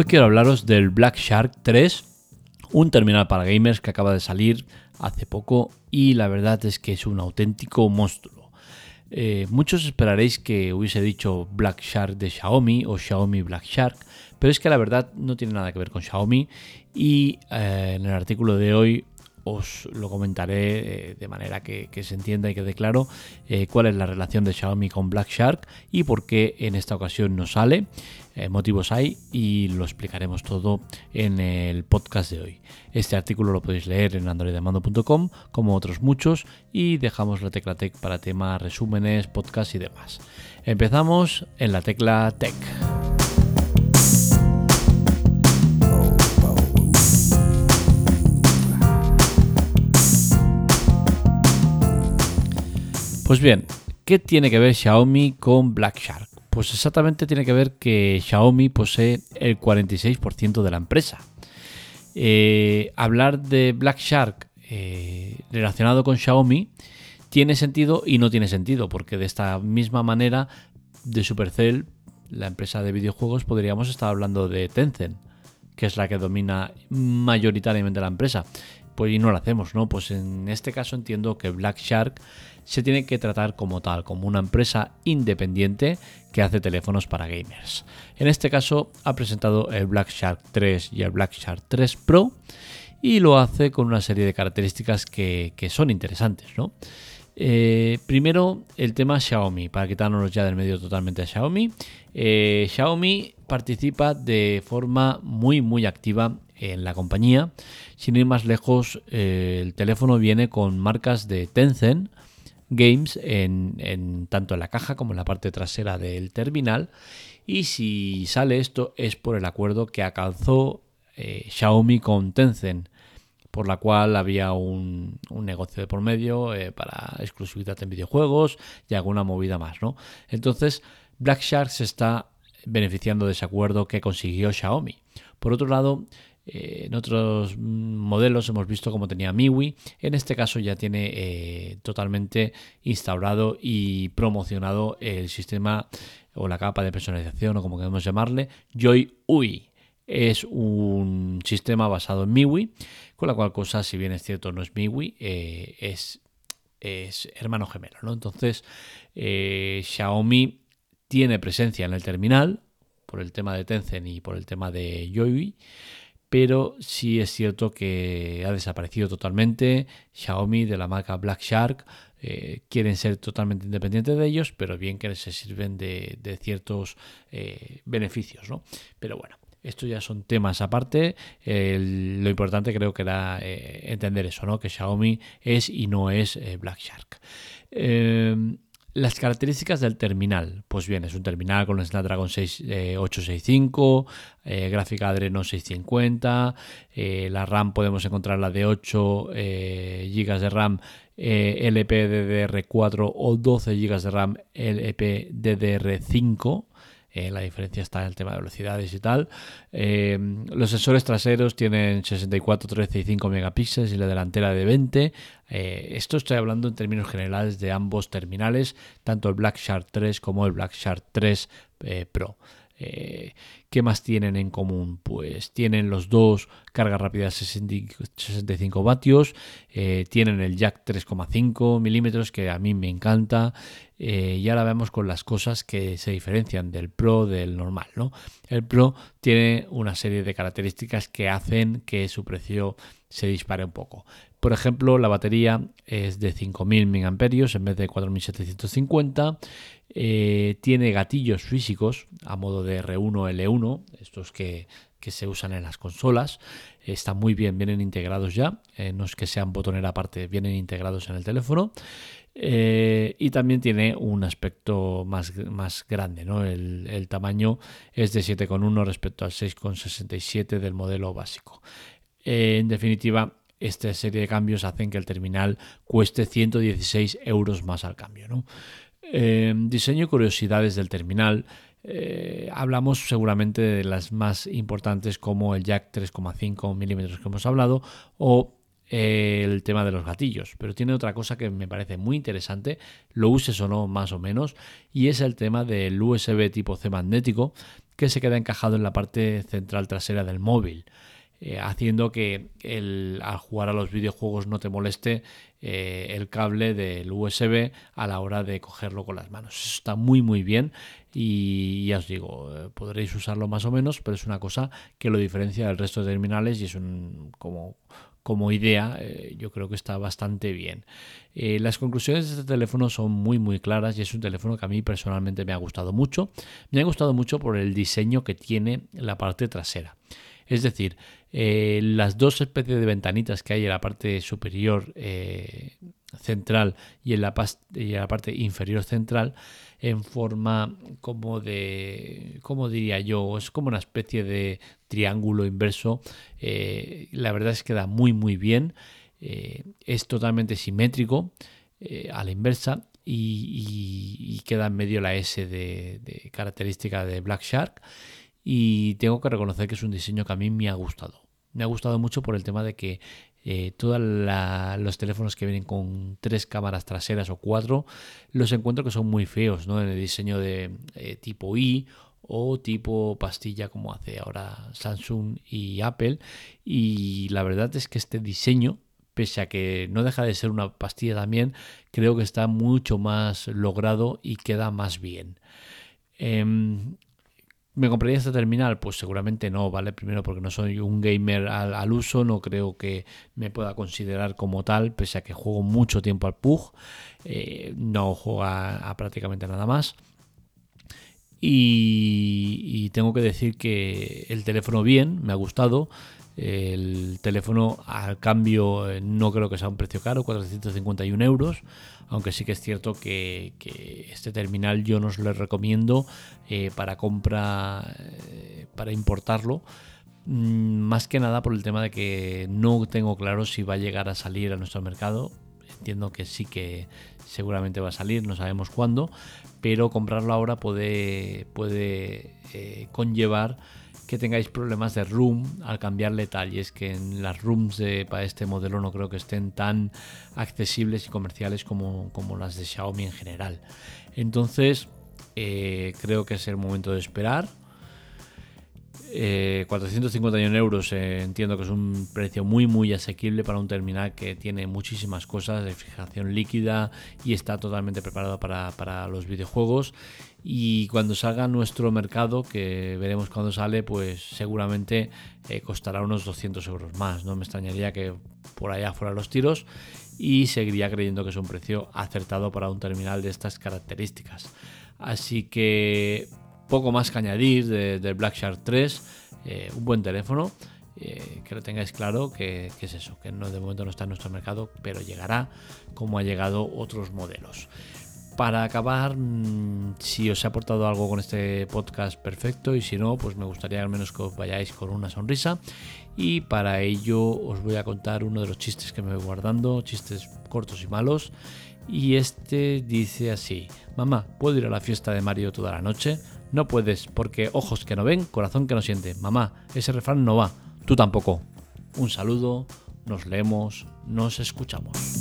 Hoy quiero hablaros del Black Shark 3, un terminal para gamers que acaba de salir hace poco y la verdad es que es un auténtico monstruo. Eh, muchos esperaréis que hubiese dicho Black Shark de Xiaomi o Xiaomi Black Shark, pero es que la verdad no tiene nada que ver con Xiaomi y eh, en el artículo de hoy os lo comentaré eh, de manera que, se entienda y quede claro eh, cuál es la relación de Xiaomi con Black Shark y por qué en esta ocasión no sale, eh, motivos hay y lo explicaremos todo en el podcast de hoy. Este artículo lo podéis leer en androidemando.com como otros muchos y dejamos la tecla Tech para temas, resúmenes, podcast y demás. Empezamos en la tecla Tech. Pues bien, ¿qué tiene que ver Xiaomi con Black Shark? Pues exactamente tiene que ver que Xiaomi posee el 46% de la empresa. Eh, hablar de Black Shark eh, relacionado con Xiaomi tiene sentido y no tiene sentido, porque de esta misma manera de Supercell, la empresa de videojuegos, podríamos estar hablando de Tencent, que es la que domina mayoritariamente la empresa. Pues y no lo hacemos, ¿no? Pues en este caso entiendo que Black Shark se tiene que tratar como tal, como una empresa independiente que hace teléfonos para gamers. En este caso ha presentado el Black Shark 3 y el Black Shark 3 Pro y lo hace con una serie de características que, son interesantes. ¿no? Eh, primero, el tema Xiaomi, para quitarnos ya del medio totalmente a Xiaomi. Eh, Xiaomi participa de forma muy muy activa en la compañía. Sin ir más lejos, eh, el teléfono viene con marcas de Tencent, Games en, tanto en la caja como en la parte trasera del terminal. Y si sale esto es por el acuerdo que alcanzó Xiaomi con Tencent, por la cual había un, negocio de por medio eh, para exclusividad en videojuegos y alguna movida más. ¿no? Entonces, Black Shark se está beneficiando de ese acuerdo que consiguió Xiaomi. Por otro lado, eh, en otros modelos hemos visto cómo tenía MIUI. En este caso ya tiene eh, totalmente instaurado y promocionado el sistema o la capa de personalización o como queremos llamarle, Joy UI. Es un sistema basado en MIUI, con la cual cosa, si bien es cierto, no es MIUI, eh, es, es, hermano gemelo. ¿no? Entonces, Xiaomi tiene presencia en el terminal por el tema de Tencent y por el tema de UI pero sí es cierto que ha desaparecido totalmente. Xiaomi de la marca Black Shark eh, quieren ser totalmente independientes de ellos, pero bien que se sirven de, ciertos eh, beneficios, ¿no? Pero bueno. Estos ya son temas aparte. lo importante creo que era eh, entender eso, ¿no? Que Xiaomi es y no es Black Shark. Las características del terminal. Pues bien, es un terminal con Snapdragon 6, 865, eh, eh, gráfica Adreno 650, eh, la RAM podemos encontrarla de 8 GB de RAM LPDDR4 o 12 GB de RAM LPDDR5 eh, la diferencia está en el tema de velocidades y tal. Eh, los sensores traseros tienen 64, 13 y 5 megapíxeles y la delantera de 20. Eh, esto estoy hablando en términos generales de ambos terminales, tanto el Black Shark 3 como el Black Shark 3 Pro. Eh, ¿Qué más tienen en común? Pues tienen los dos carga rápida 65 vatios, eh, tienen el jack 3,5 milímetros que a mí me encanta eh, y ahora vemos con las cosas que se diferencian del Pro del normal. ¿no? El Pro tiene una serie de características que hacen que su precio se dispare un poco. Por ejemplo, la batería es de 5000 mAh en vez de 4750. Eh, tiene gatillos físicos a modo de R1, L1, estos que, se usan en las consolas. Están muy bien, vienen integrados ya. Eh, no es que sean botonera aparte, vienen integrados en el teléfono. Eh, y también tiene un aspecto más, más grande, ¿no? el, el tamaño es de 7,1 respecto al 6,67 del modelo básico. en definitiva, esta serie de cambios hacen que el terminal cueste 116 euros más al cambio. ¿no? Eh, diseño y curiosidades del terminal. Eh, hablamos seguramente de las más importantes como el jack 3,5 milímetros que hemos hablado o eh, el tema de los gatillos, pero tiene otra cosa que me parece muy interesante, lo uses o no más o menos, y es el tema del USB tipo C magnético que se queda encajado en la parte central trasera del móvil. Eh, haciendo que al jugar a los videojuegos no te moleste eh, el cable del USB a la hora de cogerlo con las manos. Eso está muy muy bien y ya os digo, eh, podréis usarlo más o menos, pero es una cosa que lo diferencia del resto de terminales y es un como como idea, yo creo que está bastante bien. las conclusiones de este teléfono son muy muy claras y es un teléfono que a mí personalmente me ha gustado mucho. Me ha gustado mucho por el diseño que tiene la parte trasera. Es decir, eh, las dos especies de ventanitas que hay en la parte superior eh, central y en, la parte inferior central en forma como de, ¿cómo diría yo? Es como una especie de triángulo inverso. Eh, la verdad es que da muy muy bien. es totalmente simétrico a la inversa y, queda en medio la S de, de característica de Black Shark y tengo que reconocer que es un diseño que a mí me ha gustado. Me ha gustado mucho por el tema de que eh, todos los teléfonos que vienen con tres cámaras traseras o cuatro los encuentro que son muy feos, ¿no? En el diseño de eh, tipo I o tipo pastilla como hace ahora Samsung y Apple. Y la verdad es que este diseño, pese a que no deja de ser una pastilla también, creo que está mucho más logrado y queda más bien. Em, ¿Me compraría este terminal? Pues seguramente no, ¿vale? Primero porque no soy un gamer al, uso, no creo que me pueda considerar como tal, pese a que juego mucho tiempo al PUG, eh, no juego a, prácticamente nada más. Y, tengo que decir que el teléfono bien, me ha gustado. El teléfono al cambio eh, no creo que sea un precio caro, 451 euros, aunque sí que es cierto que, este terminal yo no os lo recomiendo eh, para compra, eh, para importarlo, mm, más que nada por el tema de que no tengo claro si va a llegar a salir a nuestro mercado. Entiendo que sí que seguramente va a salir, no sabemos cuándo, pero comprarlo ahora puede, puede conllevar que tengáis problemas de room al cambiarle tal. Es que en las rooms de, para este modelo no creo que estén tan accesibles y comerciales como, como las de Xiaomi en general. Entonces, eh, creo que es el momento de esperar. 451 eh, euros eh, entiendo que es un precio muy muy asequible para un terminal que tiene muchísimas cosas de fijación líquida y está totalmente preparado para, para los videojuegos y cuando salga nuestro mercado, que veremos cuando sale, pues seguramente eh, costará unos 200 euros más. No me extrañaría que por allá fueran los tiros y seguiría creyendo que es un precio acertado para un terminal de estas características. Así que poco más que añadir del Black Shark 3, eh, un buen teléfono. Eh, que lo tengáis claro que, es eso, que no, de momento no está en nuestro mercado, pero llegará como ha llegado otros modelos para acabar, mm, si os he aportado algo con este podcast, perfecto. Y si no, pues me gustaría al menos que os vayáis con una sonrisa. Y para ello os voy a contar uno de los chistes que me voy guardando, chistes cortos y malos. Y este dice así, mamá, ¿puedo ir a la fiesta de Mario toda la noche? No puedes, porque ojos que no ven, corazón que no siente. Mamá, ese refrán no va, tú tampoco. Un saludo, nos leemos, nos escuchamos.